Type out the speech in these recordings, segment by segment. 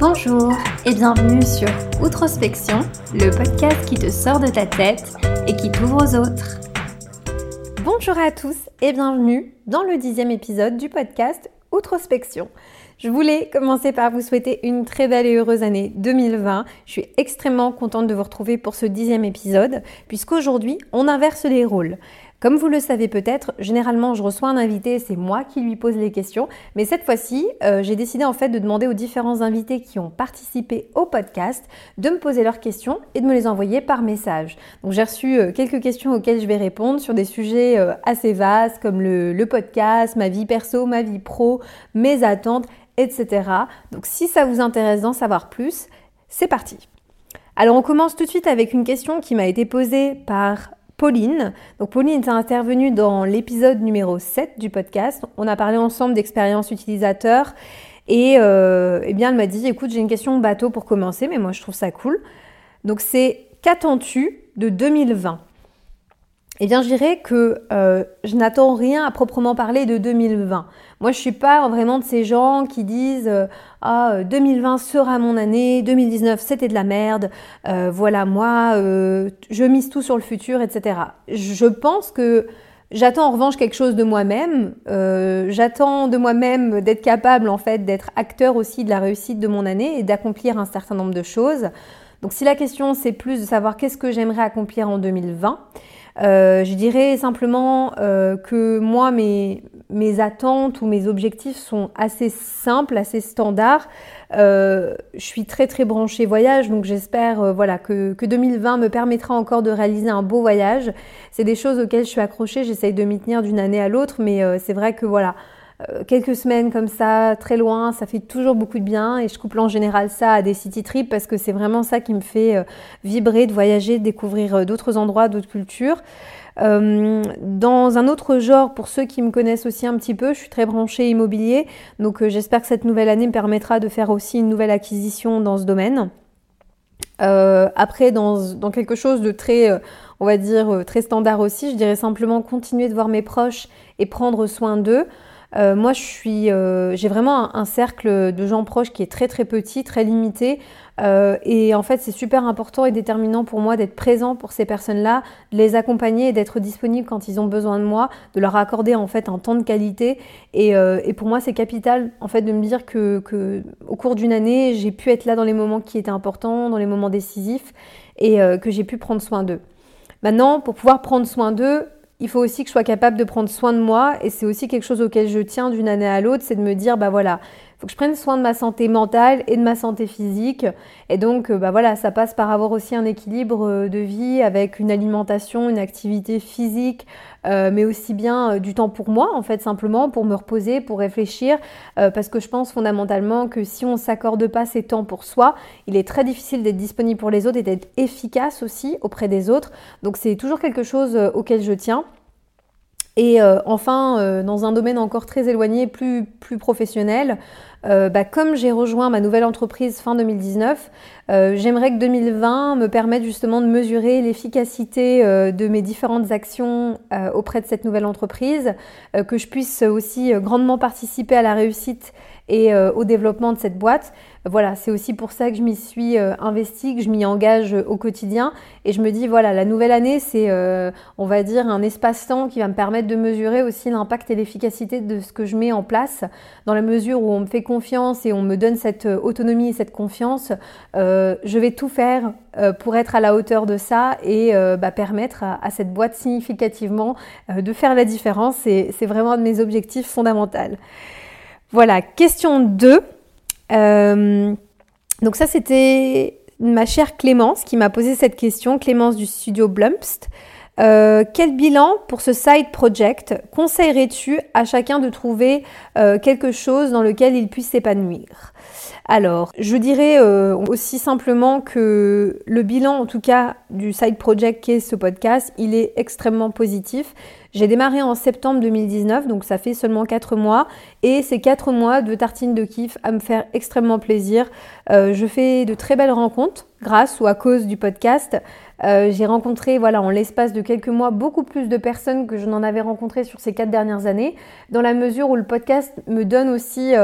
Bonjour et bienvenue sur Outrospection, le podcast qui te sort de ta tête et qui t'ouvre aux autres. Bonjour à tous et bienvenue dans le dixième épisode du podcast Outrospection. Je voulais commencer par vous souhaiter une très belle et heureuse année 2020. Je suis extrêmement contente de vous retrouver pour ce dixième épisode, puisqu'aujourd'hui, on inverse les rôles. Comme vous le savez peut-être, généralement je reçois un invité, c'est moi qui lui pose les questions, mais cette fois-ci, euh, j'ai décidé en fait de demander aux différents invités qui ont participé au podcast de me poser leurs questions et de me les envoyer par message. Donc j'ai reçu euh, quelques questions auxquelles je vais répondre sur des sujets euh, assez vastes comme le podcast, ma vie perso, ma vie pro, mes attentes, etc. Donc si ça vous intéresse d'en savoir plus, c'est parti. Alors on commence tout de suite avec une question qui m'a été posée par Pauline. Donc Pauline est intervenue dans l'épisode numéro 7 du podcast. On a parlé ensemble d'expérience utilisateur et euh, eh bien elle m'a dit écoute j'ai une question bateau pour commencer mais moi je trouve ça cool. Donc c'est qu'attends-tu de 2020 eh bien, je dirais que euh, je n'attends rien à proprement parler de 2020. Moi, je suis pas vraiment de ces gens qui disent euh, ah 2020 sera mon année, 2019 c'était de la merde, euh, voilà moi, je mise tout sur le futur, etc. Je pense que J'attends en revanche quelque chose de moi-même. J'attends de moi-même d'être capable en fait d'être acteur aussi de la réussite de mon année et d'accomplir un certain nombre de choses. Donc si la question c'est plus de savoir qu'est-ce que j'aimerais accomplir en 2020, euh, je dirais simplement euh, que moi, mes, mes, attentes ou mes objectifs sont assez simples, assez standards. Euh, je suis très très branchée voyage, donc j'espère voilà que, que, 2020 me permettra encore de réaliser un beau voyage. C'est des choses auxquelles je suis accrochée, j'essaye de m'y tenir d'une année à l'autre, mais c'est vrai que voilà, quelques semaines comme ça, très loin, ça fait toujours beaucoup de bien et je couple en général ça à des city trips parce que c'est vraiment ça qui me fait euh, vibrer, de voyager, de découvrir euh, d'autres endroits, d'autres cultures. dans un autre genre, pour ceux qui me connaissent aussi un petit peu, je suis très branchée immobilier, donc j'espère que cette nouvelle année me permettra de faire aussi une nouvelle acquisition dans ce domaine. après, dans, dans, quelque chose de très, on va dire, très standard aussi, je dirais simplement continuer de voir mes proches et prendre soin d'eux. Euh, moi, je suis, euh, j'ai vraiment un, cercle de gens proches qui est très très petit, très limité. Euh, et en fait, c'est super important et déterminant pour moi d'être présent pour ces personnes-là, de les accompagner et d'être disponible quand ils ont besoin de moi, de leur accorder en fait un temps de qualité. Et, et pour moi, c'est capital en fait de me dire que, que au cours d'une année, j'ai pu être là dans les moments qui étaient importants, dans les moments décisifs, et que j'ai pu prendre soin d'eux. Maintenant, pour pouvoir prendre soin d'eux, il faut aussi que je sois capable de prendre soin de moi et c'est aussi quelque chose auquel je tiens d'une année à l'autre, c'est de me dire bah voilà, il faut que je prenne soin de ma santé mentale et de ma santé physique et donc euh, bah voilà, ça passe par avoir aussi un équilibre euh, de vie avec une alimentation, une activité physique, euh, mais aussi bien du temps pour moi en fait simplement pour me reposer, pour réfléchir parce que je pense fondamentalement que si on s'accorde pas ces temps pour soi, il est très difficile d'être disponible pour les autres et d'être efficace aussi auprès des autres. Donc c'est toujours quelque chose auquel je tiens. Et euh, enfin, euh, dans un domaine encore très éloigné, plus, professionnel, euh, bah, comme j'ai rejoint ma nouvelle entreprise fin 2019, j'aimerais que 2020 me permette justement de mesurer l'efficacité de mes différentes actions auprès de cette nouvelle entreprise, que je puisse aussi grandement participer à la réussite et au développement de cette boîte voilà, c'est aussi pour ça que je m'y suis euh, investie, que je m'y engage au quotidien. Et je me dis, voilà, la nouvelle année, c'est, euh, on va dire, un espace-temps qui va me permettre de mesurer aussi l'impact et l'efficacité de ce que je mets en place. Dans la mesure où on me fait confiance et on me donne cette euh, autonomie et cette confiance, je vais tout faire pour être à la hauteur de ça et bah, permettre à, à, cette boîte significativement de faire la différence. C'est vraiment un de mes objectifs fondamentaux. Voilà, question 2. Euh, donc ça, c'était ma chère Clémence qui m'a posé cette question, Clémence du studio Blumpst. Euh, quel bilan pour ce side project? Conseillerais-tu à chacun de trouver euh, quelque chose dans lequel il puisse s'épanouir? Alors, je dirais euh, aussi simplement que le bilan, en tout cas, du side project qu'est ce podcast, il est extrêmement positif. J'ai démarré en septembre 2019, donc ça fait seulement 4 mois. Et ces 4 mois de tartine de kiff à me faire extrêmement plaisir. Euh, je fais de très belles rencontres grâce ou à cause du podcast. Euh, j'ai rencontré, voilà, en l'espace de quelques mois, beaucoup plus de personnes que je n'en avais rencontrées sur ces 4 dernières années, dans la mesure où le podcast me donne aussi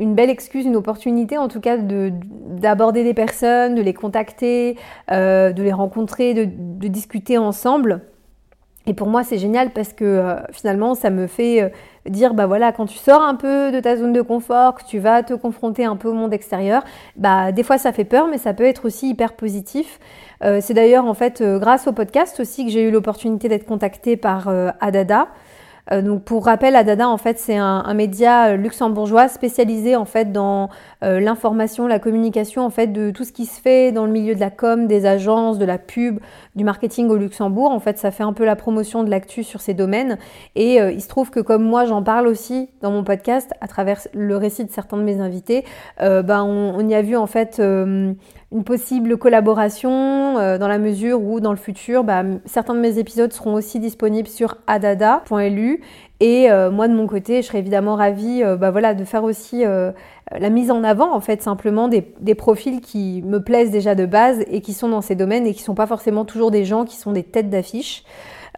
une belle excuse, une opportunité en tout cas d'aborder des personnes, de les contacter, euh, de les rencontrer, de, discuter ensemble. Et pour moi, c'est génial parce que euh, finalement, ça me fait euh, dire, bah voilà, quand tu sors un peu de ta zone de confort, que tu vas te confronter un peu au monde extérieur, bah des fois ça fait peur, mais ça peut être aussi hyper positif. c'est d'ailleurs en fait grâce au podcast aussi que j'ai eu l'opportunité d'être contactée par Adada. Euh, donc pour rappel, Adada en fait c'est un, média luxembourgeois spécialisé en fait dans euh, l'information, la communication en fait de tout ce qui se fait dans le milieu de la com, des agences, de la pub, du marketing au Luxembourg. En fait, ça fait un peu la promotion de l'actu sur ces domaines. Et euh, il se trouve que comme moi j'en parle aussi dans mon podcast à travers le récit de certains de mes invités, ben on, y a vu en fait une possible collaboration euh, dans la mesure où dans le futur, bah, certains de mes épisodes seront aussi disponibles sur adada.lu et euh, moi de mon côté, je serais évidemment ravie euh, bah, voilà, de faire aussi la mise en avant en fait simplement des, des, profils qui me plaisent déjà de base et qui sont dans ces domaines et qui sont pas forcément toujours des gens qui sont des têtes d'affiche.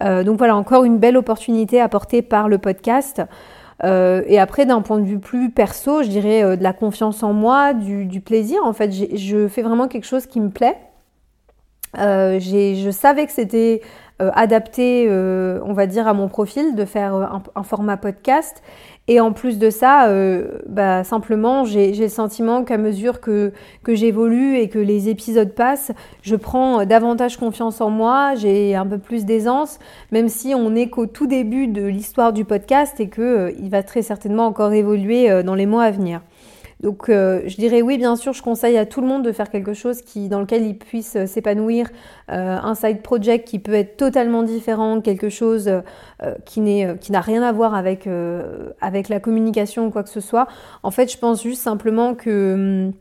donc voilà, encore une belle opportunité apportée par le podcast. Euh, et après, d'un point de vue plus perso, je dirais euh, de la confiance en moi, du, plaisir. En fait, je fais vraiment quelque chose qui me plaît. Euh, je savais que c'était adapté, on va dire, à mon profil de faire un format podcast. Et en plus de ça, euh, bah, simplement, j'ai le sentiment qu'à mesure que, que j'évolue et que les épisodes passent, je prends davantage confiance en moi, j'ai un peu plus d'aisance, même si on n'est qu'au tout début de l'histoire du podcast et qu'il euh, va très certainement encore évoluer euh, dans les mois à venir. Donc euh, je dirais oui, bien sûr, je conseille à tout le monde de faire quelque chose qui, dans lequel il puisse euh, s'épanouir, euh, un side project qui peut être totalement différent, quelque chose qui n'a rien à voir avec, avec la communication ou quoi que ce soit. En fait, je pense juste simplement que... Hum,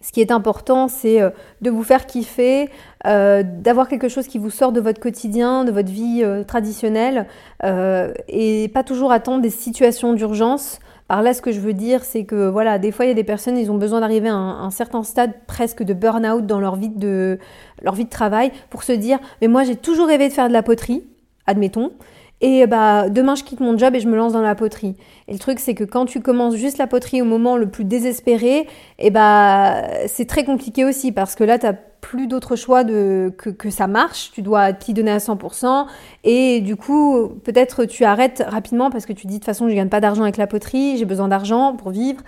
ce qui est important, c'est de vous faire kiffer, d'avoir quelque chose qui vous sort de votre quotidien, de votre vie traditionnelle, et pas toujours attendre des situations d'urgence par là, ce que je veux dire, c'est que voilà, des fois, il y a des personnes, ils ont besoin d'arriver à un, certain stade presque de burn-out dans leur vie de, leur vie de travail pour se dire, mais moi, j'ai toujours rêvé de faire de la poterie, admettons. Et bah demain je quitte mon job et je me lance dans la poterie. Et le truc c'est que quand tu commences juste la poterie au moment le plus désespéré, et bah c'est très compliqué aussi parce que là tu plus d'autre choix de que, ça marche, tu dois t'y donner à 100% et du coup peut-être tu arrêtes rapidement parce que tu dis de toute façon je gagne pas d'argent avec la poterie, j'ai besoin d'argent pour vivre.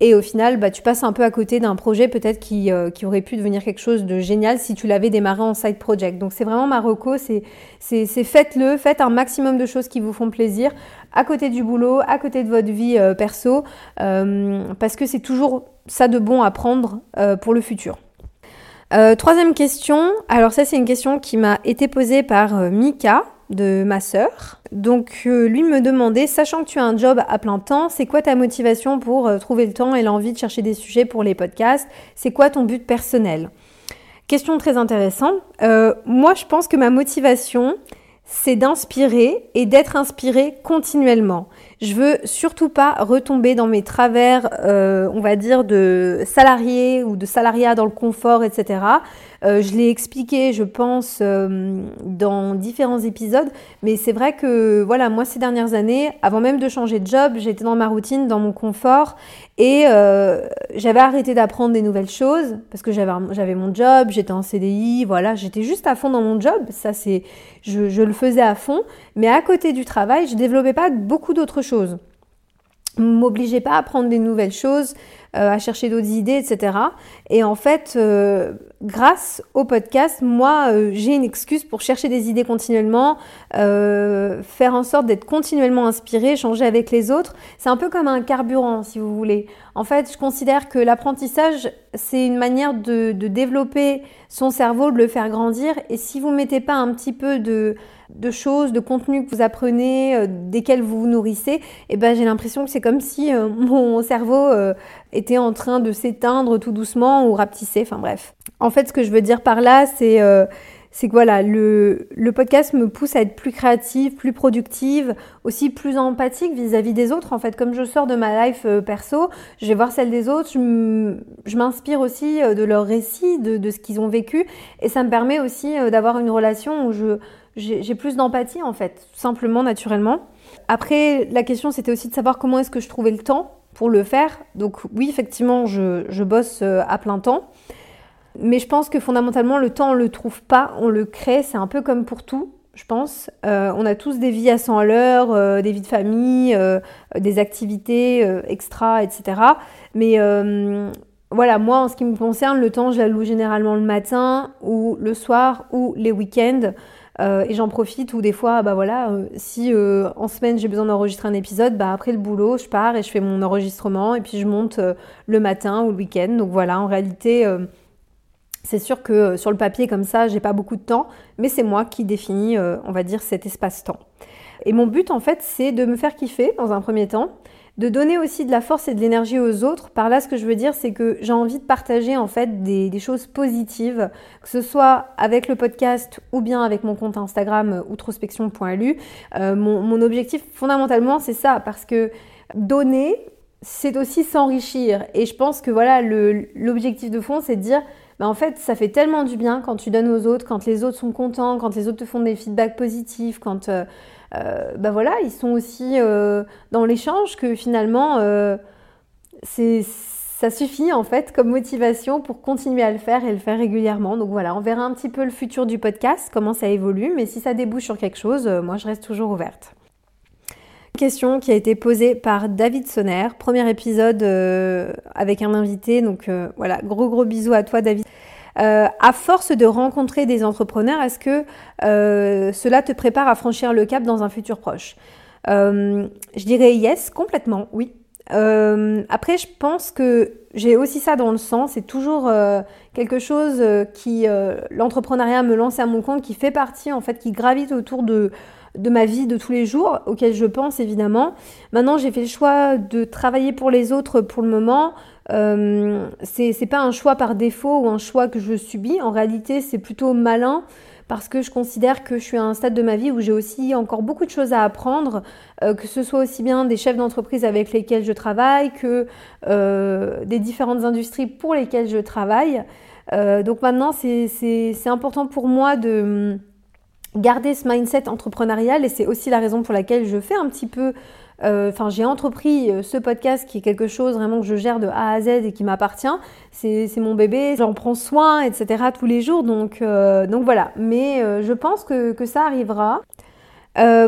Et au final, bah, tu passes un peu à côté d'un projet peut-être qui, euh, qui, aurait pu devenir quelque chose de génial si tu l'avais démarré en side project. Donc c'est vraiment ma c'est faites-le, faites un maximum de choses qui vous font plaisir à côté du boulot, à côté de votre vie euh, perso, euh, parce que c'est toujours ça de bon à prendre pour le futur. Troisième question, alors ça c'est une question qui m'a été posée par Mika de ma sœur. Donc euh, lui me demandait, sachant que tu as un job à plein temps, c'est quoi ta motivation pour euh, trouver le temps et l'envie de chercher des sujets pour les podcasts? C'est quoi ton but personnel? Question très intéressante. Euh, moi, je pense que ma motivation, c'est d'inspirer et d'être inspiré continuellement. Je veux surtout pas retomber dans mes travers, on va dire, de salarié ou de salariat dans le confort, etc. Euh, je l'ai expliqué, je pense, euh, dans différents épisodes, mais c'est vrai que, voilà, moi, ces dernières années, avant même de changer de job, j'étais dans ma routine, dans mon confort, et euh, j'avais arrêté d'apprendre des nouvelles choses, parce que j'avais mon job, j'étais en CDI, voilà, j'étais juste à fond dans mon job, ça c'est, je, je le faisais à fond, mais à côté du travail, je développais pas beaucoup d'autres choses m'obligeait pas à apprendre des nouvelles choses, euh, à chercher d'autres idées, etc. Et en fait, euh, grâce au podcast, moi, euh, j'ai une excuse pour chercher des idées continuellement, faire en sorte d'être continuellement inspirée, échanger avec les autres. C'est un peu comme un carburant, si vous voulez. En fait, je considère que l'apprentissage, c'est une manière de, de développer son cerveau, de le faire grandir. Et si vous mettez pas un petit peu de de choses, de contenus que vous apprenez, euh, desquels vous vous nourrissez, et eh ben j'ai l'impression que c'est comme si euh, mon cerveau euh, était en train de s'éteindre tout doucement ou rapetisser, enfin bref. En fait, ce que je veux dire par là, c'est c'est que voilà, le, le, podcast me pousse à être plus créative, plus productive, aussi plus empathique vis-à-vis des autres. En fait, comme je sors de ma life perso, je vais voir celle des autres, je m'inspire aussi de leurs récits, de, de ce qu'ils ont vécu, et ça me permet aussi d'avoir une relation où je, j'ai plus d'empathie en fait, simplement naturellement. Après, la question c'était aussi de savoir comment est-ce que je trouvais le temps pour le faire. Donc oui, effectivement, je, bosse à plein temps. Mais je pense que fondamentalement, le temps, on le trouve pas, on le crée. C'est un peu comme pour tout je pense. Euh, on a tous des vies à 100 à l'heure, euh, des vies de famille, euh, des activités extra, etc. Mais voilà, moi, en ce qui me concerne, le temps, je l'alloue généralement le matin ou le soir ou les week-ends. Et j'en profite ou des fois, bah voilà, si en semaine j'ai besoin d'enregistrer un épisode, bah après le boulot, je pars et je fais mon enregistrement et puis je monte le matin ou le week-end. Donc voilà, en réalité c'est sûr que euh, sur le papier comme ça, j'ai pas beaucoup de temps, mais c'est moi qui définis, euh, on va dire, cet espace-temps. Et mon but, en fait, c'est de me faire kiffer dans un premier temps, de donner aussi de la force et de l'énergie aux autres. Par là, ce que je veux dire, c'est que j'ai envie de partager en fait des, choses positives, que ce soit avec le podcast ou bien avec mon compte Instagram euh, outrospection.lu. mon, mon objectif, fondamentalement, c'est ça, parce que donner, c'est aussi s'enrichir. Et je pense que voilà, l'objectif de fond, c'est de dire bah, en fait, ça fait tellement du bien quand tu donnes aux autres, quand les autres sont contents, quand les autres te font des feedbacks positifs, quand euh, euh, bah voilà, ils sont aussi euh, dans l'échange que finalement, c'est ça suffit en fait comme motivation pour continuer à le faire et le faire régulièrement. Donc voilà, on verra un petit peu le futur du podcast, comment ça évolue, mais si ça débouche sur quelque chose, moi je reste toujours ouverte question qui a été posée par David Sonner, premier épisode euh, avec un invité. Donc euh, voilà, gros gros bisous à toi David. Euh, à force de rencontrer des entrepreneurs, est-ce que cela te prépare à franchir le cap dans un futur proche? Je dirais yes, complètement, oui. après, je pense que j'ai aussi ça dans le sang. C'est toujours quelque chose qui, l'entrepreneuriat me lance à mon compte, qui fait partie en fait, qui gravite autour de de ma vie de tous les jours, auquel je pense évidemment. Maintenant, j'ai fait le choix de travailler pour les autres pour le moment. Euh, c'est pas un choix par défaut ou un choix que je subis. En réalité, c'est plutôt malin parce que je considère que je suis à un stade de ma vie où j'ai aussi encore beaucoup de choses à apprendre, euh, que ce soit aussi bien des chefs d'entreprise avec lesquels je travaille que euh, des différentes industries pour lesquelles je travaille. Euh, donc maintenant, c'est important pour moi de garder ce mindset entrepreneurial et c'est aussi la raison pour laquelle je fais un petit peu enfin j'ai entrepris euh, ce podcast qui est quelque chose vraiment que je gère de A à Z et qui m'appartient. C'est mon bébé j'en prends soin etc tous les jours. Donc euh, donc voilà. Mais je pense que, que ça arrivera.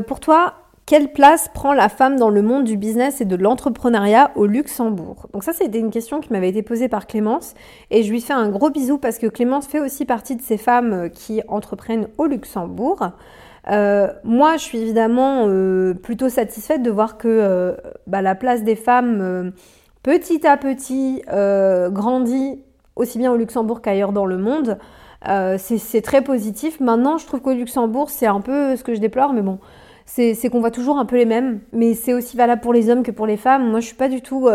Pour toi quelle place prend la femme dans le monde du business et de l'entrepreneuriat au Luxembourg? Donc ça, c'était une question qui m'avait été posée par Clémence. Et je lui fais un gros bisou parce que Clémence fait aussi partie de ces femmes euh, qui entreprennent au Luxembourg. Euh, moi, je suis évidemment euh, plutôt satisfaite de voir que bah, la place des femmes, petit à petit, grandit aussi bien au Luxembourg qu'ailleurs dans le monde. c'est très positif. Maintenant, je trouve qu'au Luxembourg, c'est un peu ce que je déplore, mais bon, c'est qu'on voit toujours un peu les mêmes, mais c'est aussi valable pour les hommes que pour les femmes. Moi, je suis pas du tout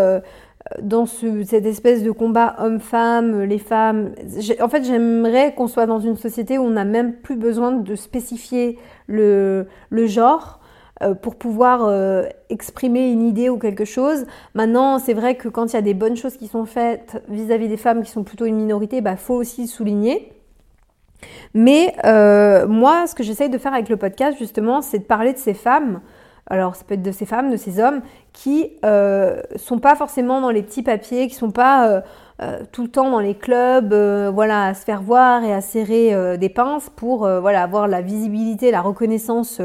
dans cette espèce de combat homme-femme, les femmes. En fait, j'aimerais qu'on soit dans une société où on n'a même plus besoin de spécifier le, genre euh, pour pouvoir euh, exprimer une idée ou quelque chose. Maintenant, c'est vrai que quand il y a des bonnes choses qui sont faites vis-à-vis des femmes qui sont plutôt une minorité, il bah, faut aussi le souligner. Mais euh, moi, ce que j'essaye de faire avec le podcast, justement, c'est de parler de ces femmes. Alors, ça peut être de ces femmes, de ces hommes qui euh, sont pas forcément dans les petits papiers, qui sont pas euh, euh, tout le temps dans les clubs, voilà, à se faire voir et à serrer des pinces pour voilà avoir la visibilité, la reconnaissance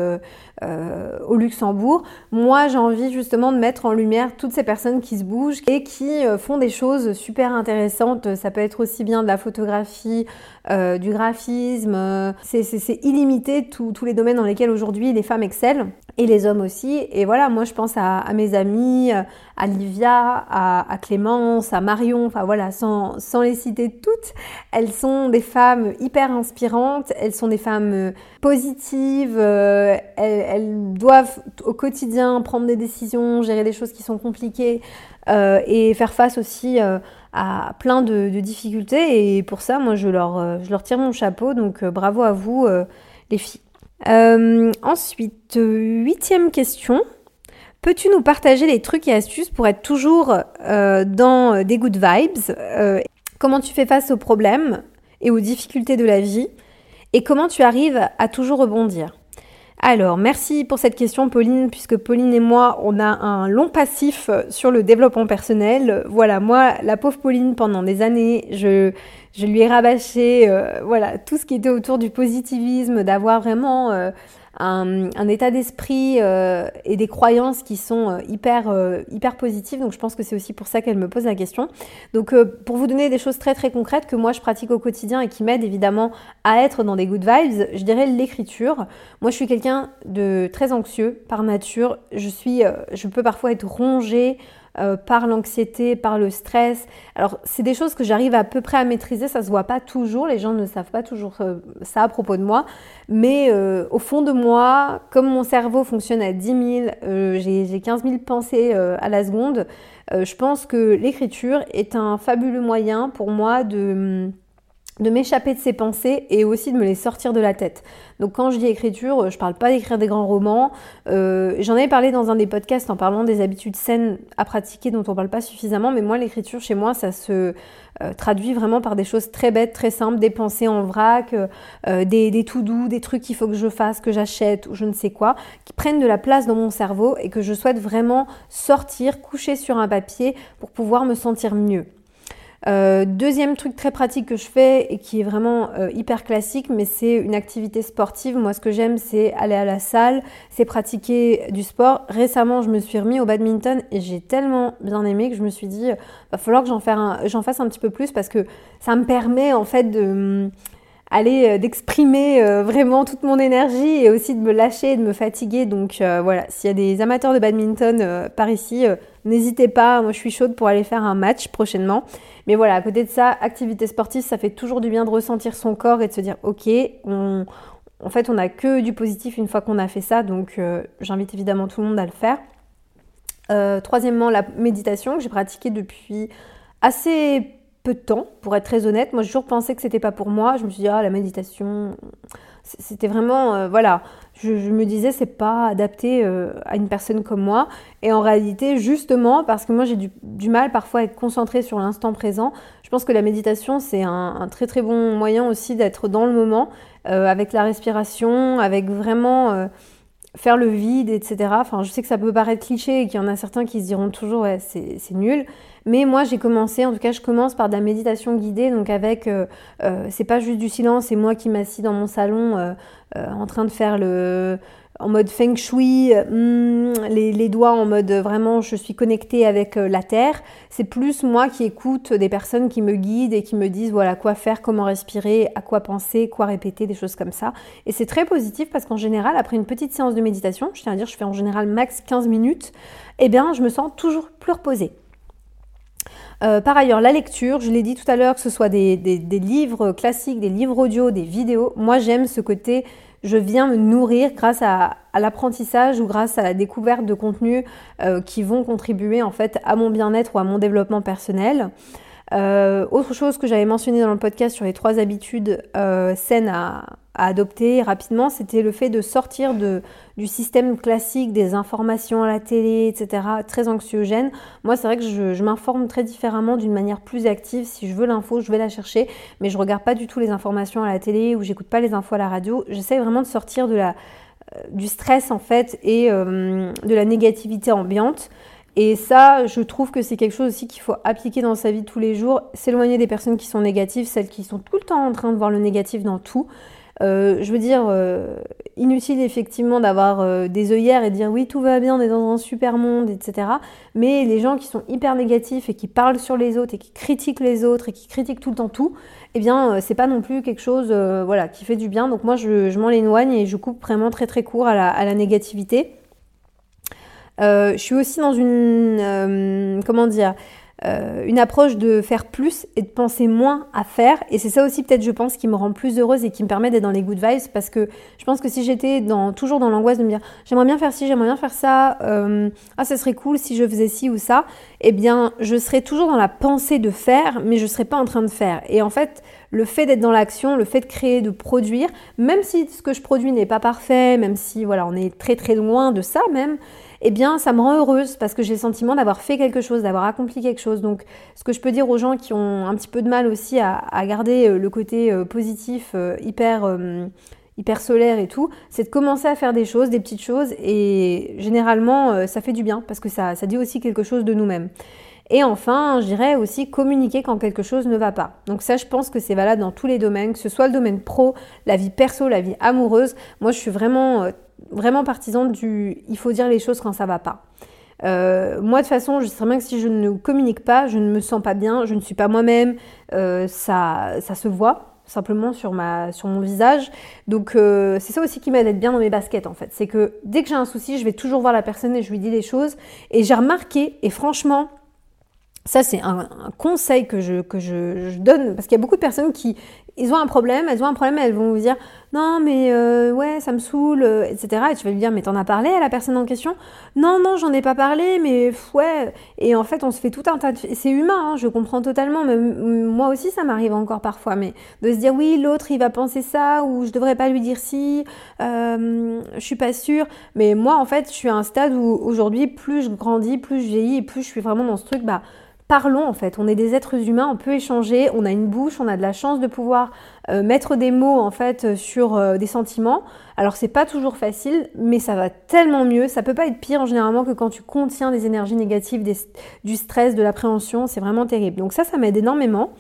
au Luxembourg. Moi, j'ai envie justement de mettre en lumière toutes ces personnes qui se bougent et qui font des choses super intéressantes. Ça peut être aussi bien de la photographie, du graphisme. C'est illimité tous les domaines dans lesquels aujourd'hui les femmes excellent et les hommes aussi. Et voilà, moi je pense à, mes amis, à Livia, à, Clémence, à Marion, enfin voilà, sans, les citer toutes, elles sont des femmes hyper inspirantes, elles sont des femmes euh, positives, euh, elles, doivent au quotidien prendre des décisions, gérer des choses qui sont compliquées euh, et faire face aussi à plein de, difficultés. Et pour ça, moi, je leur, je leur tire mon chapeau, donc bravo à vous, les filles. ensuite, huitième question. Peux-tu nous partager les trucs et astuces pour être toujours euh, dans des good vibes euh, Comment tu fais face aux problèmes et aux difficultés de la vie Et comment tu arrives à toujours rebondir? Alors, merci pour cette question, Pauline, puisque Pauline et moi, on a un long passif sur le développement personnel. Voilà, moi, la pauvre Pauline, pendant des années, je, je lui ai rabâché euh, voilà, tout ce qui était autour du positivisme, d'avoir vraiment euh, un, état d'esprit euh, et des croyances qui sont euh, hyper, euh, hyper positives. Donc je pense que c'est aussi pour ça qu'elle me pose la question. Donc pour vous donner des choses très très concrètes que moi je pratique au quotidien et qui m'aident évidemment à être dans des good vibes, je dirais l'écriture. Moi je suis quelqu'un de très anxieux par nature. Je suis, je peux parfois être rongée euh, par l'anxiété, par le stress. Alors, c'est des choses que j'arrive à peu près à maîtriser, ça se voit pas toujours, les gens ne savent pas toujours euh, ça à propos de moi, mais euh, au fond de moi, comme mon cerveau fonctionne à 10 000, j'ai 15 000 pensées à la seconde, je pense que l'écriture est un fabuleux moyen pour moi de de m'échapper de ces pensées et aussi de me les sortir de la tête. Donc quand je dis écriture, je parle pas d'écrire des grands romans. Euh, J'en avais parlé dans un des podcasts en parlant des habitudes saines à pratiquer dont on parle pas suffisamment, mais moi l'écriture chez moi ça se euh, traduit vraiment par des choses très bêtes, très simples, des pensées en vrac, euh, des, des tout doux, des trucs qu'il faut que je fasse, que j'achète ou je ne sais quoi, qui prennent de la place dans mon cerveau et que je souhaite vraiment sortir, coucher sur un papier pour pouvoir me sentir mieux. Euh, deuxième truc très pratique que je fais et qui est vraiment euh, hyper classique, mais c'est une activité sportive. Moi, ce que j'aime, c'est aller à la salle, c'est pratiquer du sport. Récemment, je me suis remis au badminton et j'ai tellement bien aimé que je me suis dit, va falloir que j'en fasse un petit peu plus parce que ça me permet en fait euh, d'exprimer euh, vraiment toute mon énergie et aussi de me lâcher et de me fatiguer. Donc euh, voilà, s'il y a des amateurs de badminton par ici, n'hésitez pas, moi je suis chaude pour aller faire un match prochainement. Mais voilà, à côté de ça, activité sportive, ça fait toujours du bien de ressentir son corps et de se dire ok, on, en fait on n'a que du positif une fois qu'on a fait ça, donc j'invite évidemment tout le monde à le faire. troisièmement, la méditation que j'ai pratiquée depuis assez peu de temps, pour être très honnête. Moi, j'ai toujours pensé que c'était pas pour moi. Je me suis dit, ah, la méditation, c'était vraiment, euh, voilà, je, me disais, c'est pas adapté euh, à une personne comme moi. Et en réalité, justement, parce que moi, j'ai du, mal parfois à être concentrée sur l'instant présent, je pense que la méditation, c'est un, très très bon moyen aussi d'être dans le moment, euh, avec la respiration, avec vraiment faire le vide, etc. Enfin, je sais que ça peut paraître cliché et qu'il y en a certains qui se diront toujours, ouais, c'est nul. Mais moi, j'ai commencé, en tout cas, je commence par de la méditation guidée, donc avec, euh, euh, c'est pas juste du silence, c'est moi qui m'assis dans mon salon euh, en train de faire le, en mode feng shui, hmm, les, doigts en mode vraiment je suis connectée avec la terre. C'est plus moi qui écoute des personnes qui me guident et qui me disent voilà quoi faire, comment respirer, à quoi penser, quoi répéter, des choses comme ça. Et c'est très positif parce qu'en général, après une petite séance de méditation, je tiens à dire je fais en général max 15 minutes, eh bien je me sens toujours plus reposée. Euh, par ailleurs, la lecture, je l'ai dit tout à l'heure, que ce soit des, livres classiques, des livres audio, des vidéos, moi j'aime ce côté, je viens me nourrir grâce à, l'apprentissage ou grâce à la découverte de contenus euh, qui vont contribuer en fait à mon bien-être ou à mon développement personnel. Euh, autre chose que j'avais mentionné dans le podcast sur les trois habitudes euh, saines à, adopter rapidement, c'était le fait de sortir de, du système classique des informations à la télé, etc., très anxiogène. Moi, c'est vrai que je, m'informe très différemment d'une manière plus active. Si je veux l'info, je vais la chercher, mais je regarde pas du tout les informations à la télé ou j'écoute pas les infos à la radio. J'essaie vraiment de sortir de la, euh, du stress en fait et de la négativité ambiante. Et ça, je trouve que c'est quelque chose aussi qu'il faut appliquer dans sa vie tous les jours, s'éloigner des personnes qui sont négatives, celles qui sont tout le temps en train de voir le négatif dans tout. Euh, je veux dire, euh, inutile effectivement d'avoir euh, des œillères et dire oui tout va bien, on est dans un super monde, etc. Mais les gens qui sont hyper négatifs et qui parlent sur les autres et qui critiquent les autres et qui critiquent tout le temps tout, eh bien c'est pas non plus quelque chose voilà, qui fait du bien. Donc moi je, m'en éloigne et je coupe vraiment très très court à la négativité. Euh, je suis aussi dans une, euh, comment dire, euh, une approche de faire plus et de penser moins à faire. Et c'est ça aussi peut-être je pense qui me rend plus heureuse et qui me permet d'être dans les good vibes parce que je pense que si j'étais dans, toujours dans l'angoisse de me dire j'aimerais bien faire ci, j'aimerais bien faire ça, ah ça serait cool si je faisais ci ou ça, eh bien je serais toujours dans la pensée de faire mais je serais pas en train de faire. Et en fait le fait d'être dans l'action, le fait de créer, de produire, même si ce que je produis n'est pas parfait, même si voilà on est très très loin de ça même, eh bien ça me rend heureuse parce que j'ai le sentiment d'avoir fait quelque chose, d'avoir accompli quelque chose. Donc ce que je peux dire aux gens qui ont un petit peu de mal aussi à, garder euh, le côté euh, positif, euh, hyper hyper solaire et tout, c'est de commencer à faire des choses, des petites choses, et généralement, ça fait du bien, parce que ça, ça dit aussi quelque chose de nous-mêmes. Et enfin, je dirais aussi communiquer quand quelque chose ne va pas. Donc ça, je pense que c'est valable dans tous les domaines, que ce soit le domaine pro, la vie perso, la vie amoureuse. Moi, je suis vraiment, vraiment partisan du il faut dire les choses quand ça va pas. Euh, moi, de façon, je sais bien que si je ne communique pas, je ne me sens pas bien, je ne suis pas moi-même, euh, ça, ça se voit simplement sur, ma, sur mon visage. Donc c'est ça aussi qui m'aide à être bien dans mes baskets en fait. C'est que dès que j'ai un souci, je vais toujours voir la personne et je lui dis les choses. Et j'ai remarqué, et franchement, ça, c'est un, conseil que je, que je, donne, parce qu'il y a beaucoup de personnes qui, ils ont un problème, elles ont un problème, elles vont vous dire, non, mais euh, ouais, ça me saoule, euh, etc. Et tu vas lui dire, mais t'en as parlé à la personne en question? Non, non, j'en ai pas parlé, mais ouais. Et en fait, on se fait tout un tas de... C'est humain, hein, je comprends totalement, mais moi aussi, ça m'arrive encore parfois, mais de se dire, oui, l'autre, il va penser ça, ou je devrais pas lui dire si, euh, je suis pas sûre. Mais moi, en fait, je suis à un stade où aujourd'hui, plus je grandis, plus je vieillis, et plus je suis vraiment dans ce truc, bah parlons en fait. On est des êtres humains, on peut échanger, on a une bouche, on a de la chance de pouvoir euh, mettre des mots en fait sur euh, des sentiments. Alors c'est pas toujours facile, mais ça va tellement mieux. Ça peut pas être pire généralement que quand tu contiens des énergies négatives, du stress, de l'appréhension. C'est vraiment terrible. Donc ça, ça m'aide énormément.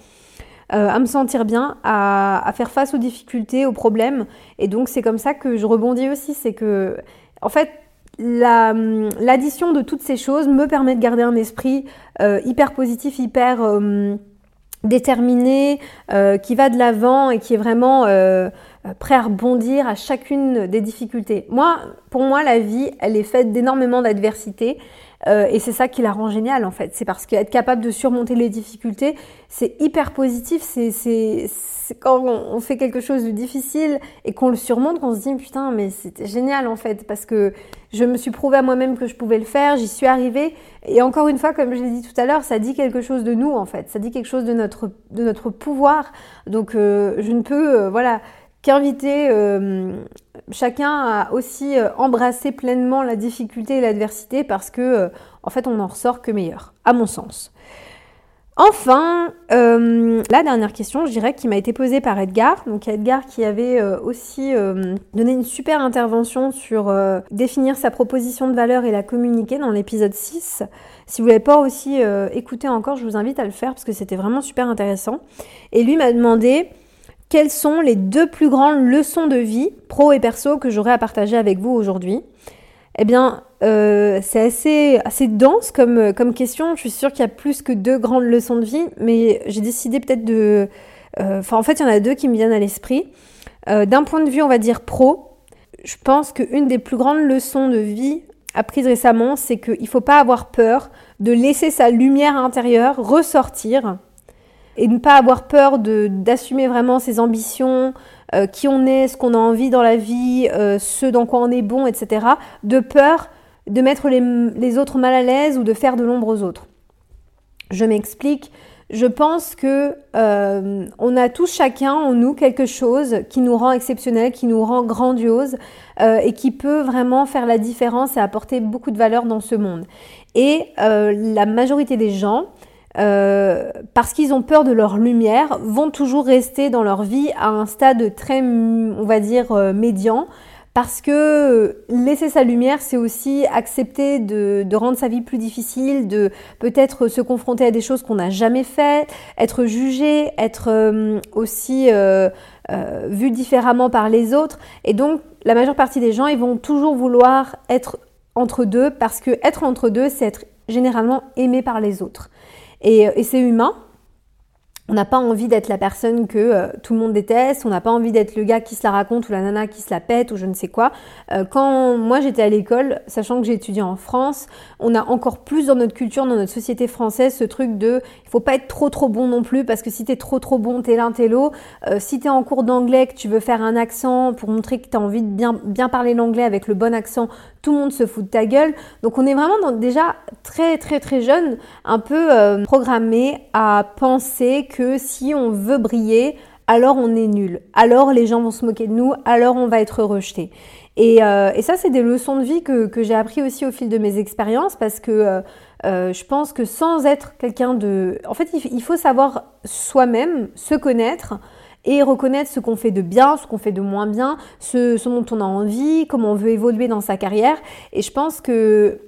Euh, à me sentir bien, à, à, faire face aux difficultés, aux problèmes. Et donc c'est comme ça que je rebondis aussi, c'est que en fait l'addition de toutes ces choses me permet de garder un esprit euh, hyper positif, hyper euh, déterminé, euh, qui va de l'avant et qui est vraiment prêt à rebondir à chacune des difficultés. Moi, pour moi, la vie, elle est faite d'énormément d'adversités. Et c'est ça qui la rend géniale en fait. C'est parce qu'être capable de surmonter les difficultés, c'est hyper positif. C'est c'est quand on fait quelque chose de difficile et qu'on le surmonte qu'on se dit putain mais c'était génial en fait parce que je me suis prouvé à moi-même que je pouvais le faire, j'y suis arrivée et encore une fois comme je l'ai dit tout à l'heure, ça dit quelque chose de nous en fait, ça dit quelque chose de notre de notre pouvoir. Donc euh, je ne peux euh, voilà qu'inviter euh, chacun à aussi embrasser pleinement la difficulté et l'adversité parce que en fait on n'en ressort que meilleur à mon sens. Enfin, euh, la dernière question, je dirais, qui m'a été posée par Edgar. Donc Edgar qui avait euh, aussi euh, donné une super intervention sur définir sa proposition de valeur et la communiquer dans l'épisode 6. Si vous ne l'avez pas aussi écouté encore, je vous invite à le faire parce que c'était vraiment super intéressant. Et lui m'a demandé quelles sont les deux plus grandes leçons de vie, pro et perso, que j'aurais à partager avec vous aujourd'hui? Eh bien, euh, c'est assez, dense comme, question. Je suis sûre qu'il y a plus que deux grandes leçons de vie, mais j'ai décidé peut-être de... Euh, enfin, en fait, il y en a deux qui me viennent à l'esprit. Euh, d'un point de vue, on va dire pro, je pense qu'une des plus grandes leçons de vie apprises récemment, c'est qu'il ne faut pas avoir peur de laisser sa lumière intérieure ressortir et ne pas avoir peur d'assumer vraiment ses ambitions, euh, qui on est, ce qu'on a envie dans la vie, euh, ce dans quoi on est bon, etc. De peur de mettre les, autres mal à l'aise ou de faire de l'ombre aux autres. Je m'explique. Je pense que euh, on a tous chacun en nous quelque chose qui nous rend exceptionnel, qui nous rend grandiose et qui peut vraiment faire la différence et apporter beaucoup de valeur dans ce monde. Et la majorité des gens euh, parce qu'ils ont peur de leur lumière, vont toujours rester dans leur vie à un stade très, on va dire, euh, médian. Parce que laisser sa lumière, c'est aussi accepter de, rendre sa vie plus difficile, de peut-être se confronter à des choses qu'on n'a jamais fait, être jugé, être euh, aussi vu différemment par les autres. Et donc, la majeure partie des gens, ils vont toujours vouloir être entre deux parce que être entre deux, c'est être généralement aimé par les autres. Euh, et, c'est humain. On n'a pas envie d'être la personne que euh, tout le monde déteste, on n'a pas envie d'être le gars qui se la raconte ou la nana qui se la pète ou je ne sais quoi. Euh, quand moi j'étais à l'école, sachant que j'ai étudié en France, on a encore plus dans notre culture, dans notre société française, ce truc de il faut pas être trop trop bon non plus parce que si t'es trop trop bon, t'es l'un, t'es l'autre. si t'es en cours d'anglais, que tu veux faire un accent pour montrer que t'as envie de bien, bien parler l'anglais avec le bon accent, tout le monde se fout de ta gueule. Donc on est vraiment déjà très très très jeune, un peu euh, programmé à penser que si on veut briller, alors on est nul, alors les gens vont se moquer de nous, alors on va être rejeté. Et, euh, ça, c'est des leçons de vie que, que j'ai appris aussi au fil de mes expériences parce que euh, je pense que sans être quelqu'un de... En fait, il faut savoir soi-même se connaître et reconnaître ce qu'on fait de bien, ce qu'on fait de moins bien, ce, ce dont on a envie, comment on veut évoluer dans sa carrière. Et je pense que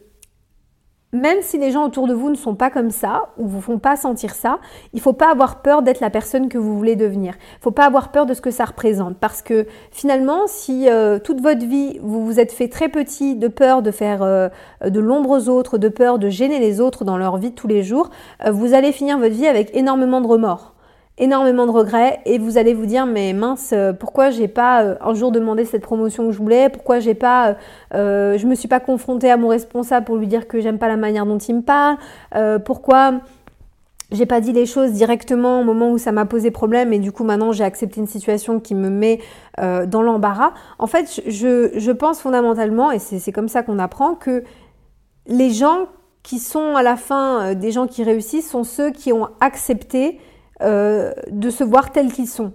même si les gens autour de vous ne sont pas comme ça ou vous font pas sentir ça, il faut pas avoir peur d'être la personne que vous voulez devenir. Il faut pas avoir peur de ce que ça représente parce que finalement, si euh, toute votre vie vous vous êtes fait très petit de peur de faire euh, de l'ombre aux autres, de peur de gêner les autres dans leur vie de tous les jours, euh, vous allez finir votre vie avec énormément de remords énormément de regrets et vous allez vous dire mais mince euh, pourquoi j'ai pas euh, un jour demandé cette promotion que je voulais? Pourquoi j'ai pas euh, je me suis pas confrontée à mon responsable pour lui dire que j'aime pas la manière dont il me parle? Pourquoi j'ai pas dit les choses directement au moment où ça m'a posé problème et du coup maintenant j'ai accepté une situation qui me met dans l'embarras? En fait je, je pense fondamentalement et c'est comme ça qu'on apprend que les gens qui sont à la fin des gens qui réussissent sont ceux qui ont accepté euh, de se voir tels qu'ils sont.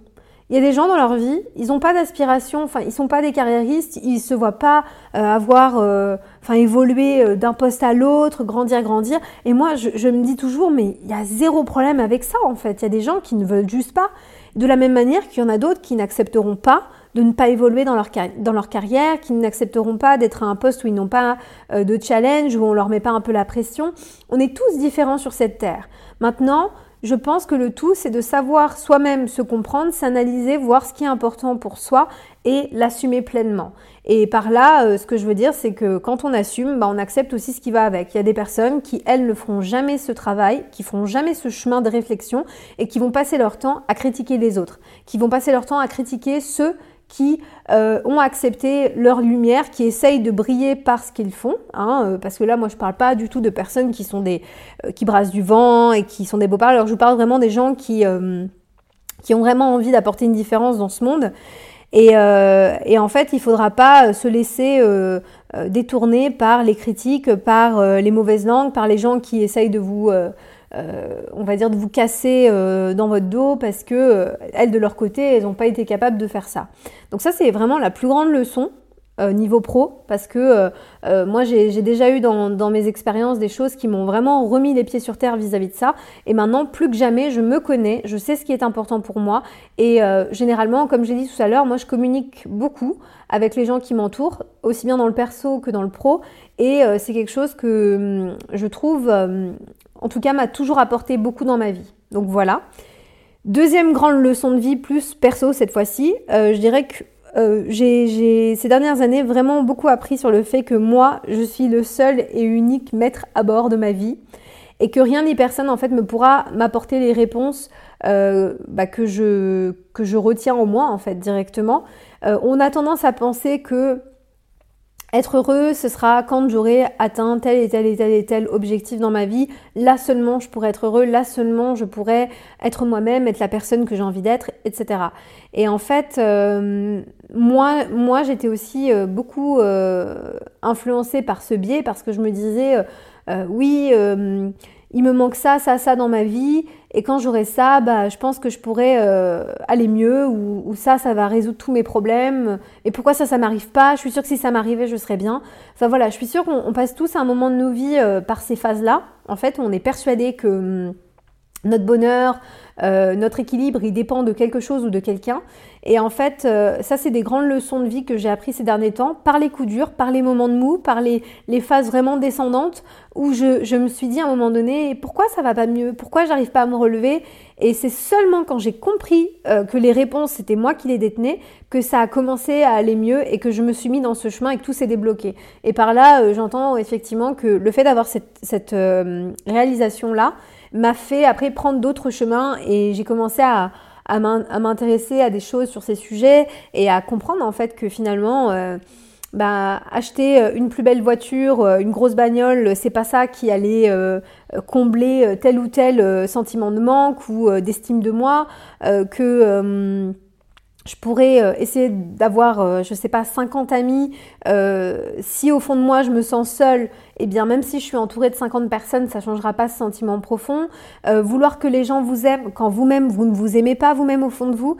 Il y a des gens dans leur vie, ils n'ont pas d'aspiration, enfin ils sont pas des carriéristes, ils se voient pas euh, avoir, euh, enfin évoluer d'un poste à l'autre, grandir, grandir. Et moi, je, je, me dis toujours, mais il y a zéro problème avec ça en fait. Il y a des gens qui ne veulent juste pas. De la même manière qu'il y en a d'autres qui n'accepteront pas de ne pas évoluer dans leur, dans leur carrière, qui n'accepteront pas d'être à un poste où ils n'ont pas de challenge, où on leur met pas un peu la pression. On est tous différents sur cette terre. Maintenant, je pense que le tout, c'est de savoir soi-même se comprendre, s'analyser, voir ce qui est important pour soi et l'assumer pleinement. Et par là, euh, ce que je veux dire, c'est que quand on assume, bah, on accepte aussi ce qui va avec. Il y a des personnes qui, elles, ne feront jamais ce travail, qui feront jamais ce chemin de réflexion et qui vont passer leur temps à critiquer les autres, qui vont passer leur temps à critiquer ceux qui euh, ont accepté leur lumière, qui essayent de briller par ce qu'ils font. Hein, euh, parce que là, moi, je parle pas du tout de personnes qui sont des euh, qui brassent du vent et qui sont des beaux parleurs. Je parle vraiment des gens qui qui ont vraiment envie d'apporter une différence dans ce monde. Et, en fait, il faudra pas se laisser détourner par les critiques, par les mauvaises langues, par les gens qui essayent de vous euh, on va dire, de vous casser euh, dans votre dos parce que euh, elles, de leur côté, elles n'ont pas été capables de faire ça. Donc ça, c'est vraiment la plus grande leçon niveau pro parce que moi j'ai déjà eu dans, mes expériences des choses qui m'ont vraiment remis les pieds sur terre vis-à-vis de ça. Et maintenant plus que jamais je me connais, je sais ce qui est important pour moi. Et généralement comme j'ai dit tout à l'heure moi je communique beaucoup avec les gens qui m'entourent aussi bien dans le perso que dans le pro. Et c'est quelque chose que hum, je trouve en tout cas m'a toujours apporté beaucoup dans ma vie. Donc voilà. Deuxième grande leçon de vie, plus perso cette fois-ci, euh, je dirais que euh, j'ai ces dernières années vraiment beaucoup appris sur le fait que moi, je suis le seul et unique maître à bord de ma vie et que rien ni personne en fait me pourra m'apporter les réponses euh, bah, que, je, que je retiens en moi en fait directement. on a tendance à penser que être heureux, ce sera quand j'aurai atteint tel et tel et tel et tel objectif dans ma vie. Là seulement, je pourrai être heureux. Là seulement, je pourrai être moi-même, être la personne que j'ai envie d'être, etc. Et en fait, euh, moi, moi j'étais aussi euh, beaucoup euh, influencée par ce biais parce que je me disais, oui, il me manque ça, ça, ça dans ma vie. Et quand j'aurai ça, bah, je pense que je pourrais euh, aller mieux ou, ça, ça va résoudre tous mes problèmes. Et pourquoi ça, ça m'arrive pas? Je suis sûre que si ça m'arrivait, je serais bien. Enfin voilà, je suis sûre qu'on passe tous à un moment de nos vies euh, par ces phases-là. En fait, on est persuadé que hum, notre bonheur, euh, notre équilibre, il dépend de quelque chose ou de quelqu'un. Et en fait, euh, ça, c'est des grandes leçons de vie que j'ai appris ces derniers temps, par les coups durs, par les moments de mou, par les, les phases vraiment descendantes, où je, je, me suis dit à un moment donné, pourquoi ça va pas mieux? Pourquoi j'arrive pas à me relever? Et c'est seulement quand j'ai compris euh, que les réponses, c'était moi qui les détenais, que ça a commencé à aller mieux et que je me suis mis dans ce chemin et que tout s'est débloqué. Et par là, j'entends effectivement que le fait d'avoir cette, cette réalisation-là, m'a fait après prendre d'autres chemins et j'ai commencé à, à m'intéresser à des choses sur ces sujets et à comprendre en fait que finalement euh, bah, acheter euh, une plus belle voiture, euh, une grosse bagnole, c'est pas ça qui allait combler tel ou tel sentiment de manque ou d'estime de moi, que je pourrais euh, essayer d'avoir, euh, je sais pas, 50 amis. Euh, si au fond de moi je me sens seule, eh bien même si je suis entourée de 50 personnes, ça changera pas ce sentiment profond. vouloir que les gens vous aiment quand vous-même vous ne vous aimez pas vous-même au fond de vous,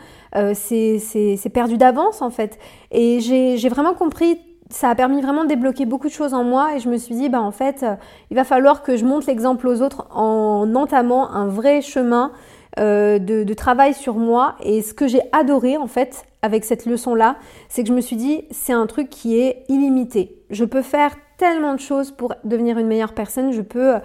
c'est perdu d'avance en fait. Et j'ai vraiment compris ça a permis vraiment de débloquer beaucoup de choses en moi et je me suis dit, bah en fait, il va falloir que je montre l'exemple aux autres en entamant un vrai chemin de, de travail sur moi. Et ce que j'ai adoré en fait avec cette leçon-là, c'est que je me suis dit, c'est un truc qui est illimité. Je peux faire tellement de choses pour devenir une meilleure personne. Je peux,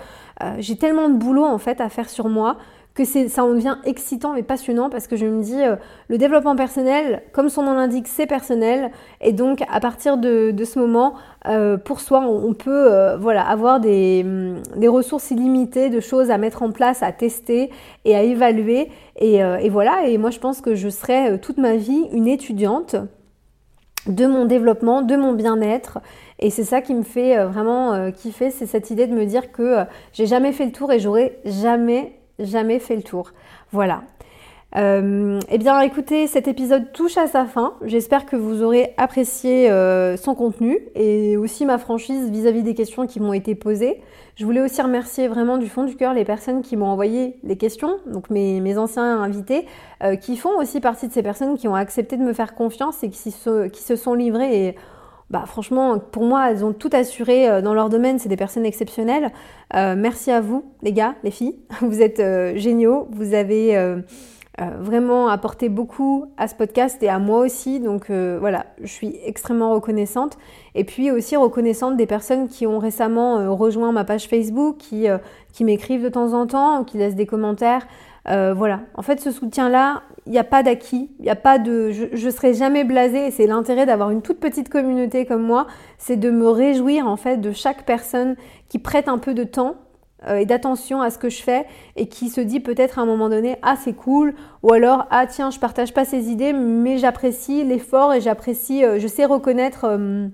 j'ai tellement de boulot en fait à faire sur moi que ça en devient excitant et passionnant parce que je me dis euh, le développement personnel, comme son nom l'indique, c'est personnel et donc à partir de, ce moment, euh, pour soi, on, peut euh, voilà avoir des, hum, des, ressources illimitées de choses à mettre en place, à tester et à évaluer et, et voilà. Et moi, je pense que je serai toute ma vie une étudiante de mon développement, de mon bien-être. Et c'est ça qui me fait vraiment kiffer, c'est cette idée de me dire que j'ai jamais fait le tour et j'aurai jamais jamais fait le tour. Voilà. Euh, eh bien écoutez, cet épisode touche à sa fin. J'espère que vous aurez apprécié euh, son contenu et aussi ma franchise vis-à-vis des questions qui m'ont été posées. Je voulais aussi remercier vraiment du fond du cœur les personnes qui m'ont envoyé les questions, donc mes, anciens invités, euh, qui font aussi partie de ces personnes qui ont accepté de me faire confiance et qui se, qui se sont livrées et bah, franchement, pour moi, elles ont tout assuré euh, dans leur domaine. C'est des personnes exceptionnelles. Euh, merci à vous, les gars, les filles. Vous êtes euh, géniaux. Vous avez vraiment apporté beaucoup à ce podcast et à moi aussi. Donc voilà, je suis extrêmement reconnaissante. Et puis aussi reconnaissante des personnes qui ont récemment rejoint ma page Facebook, qui, qui m'écrivent de temps en temps, qui laissent des commentaires. Voilà, en fait, ce soutien-là, il n'y a pas d'acquis, il n'y a pas de, je, ne serai jamais blasée. Et c'est l'intérêt d'avoir une toute petite communauté comme moi, c'est de me réjouir en fait de chaque personne qui prête un peu de temps euh, et d'attention à ce que je fais et qui se dit peut-être à un moment donné ah c'est cool ou alors ah tiens je partage pas ces idées mais j'apprécie l'effort et j'apprécie, euh, je sais reconnaître euh,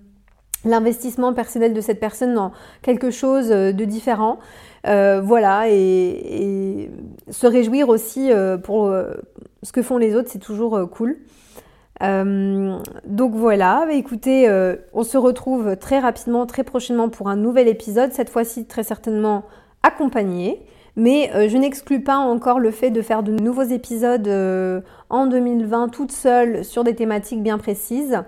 l'investissement personnel de cette personne dans quelque chose de différent. voilà, et, se réjouir aussi pour, ce que font les autres, c'est toujours euh, cool. Euh, donc voilà, bah, écoutez, euh, on se retrouve très rapidement, très prochainement pour un nouvel épisode, cette fois-ci très certainement accompagné. Mais je n'exclus pas encore le fait de faire de nouveaux épisodes en 2020 toute seule sur des thématiques bien précises.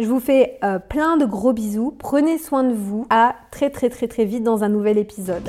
Je vous fais plein de gros bisous, prenez soin de vous, à très très très très vite dans un nouvel épisode.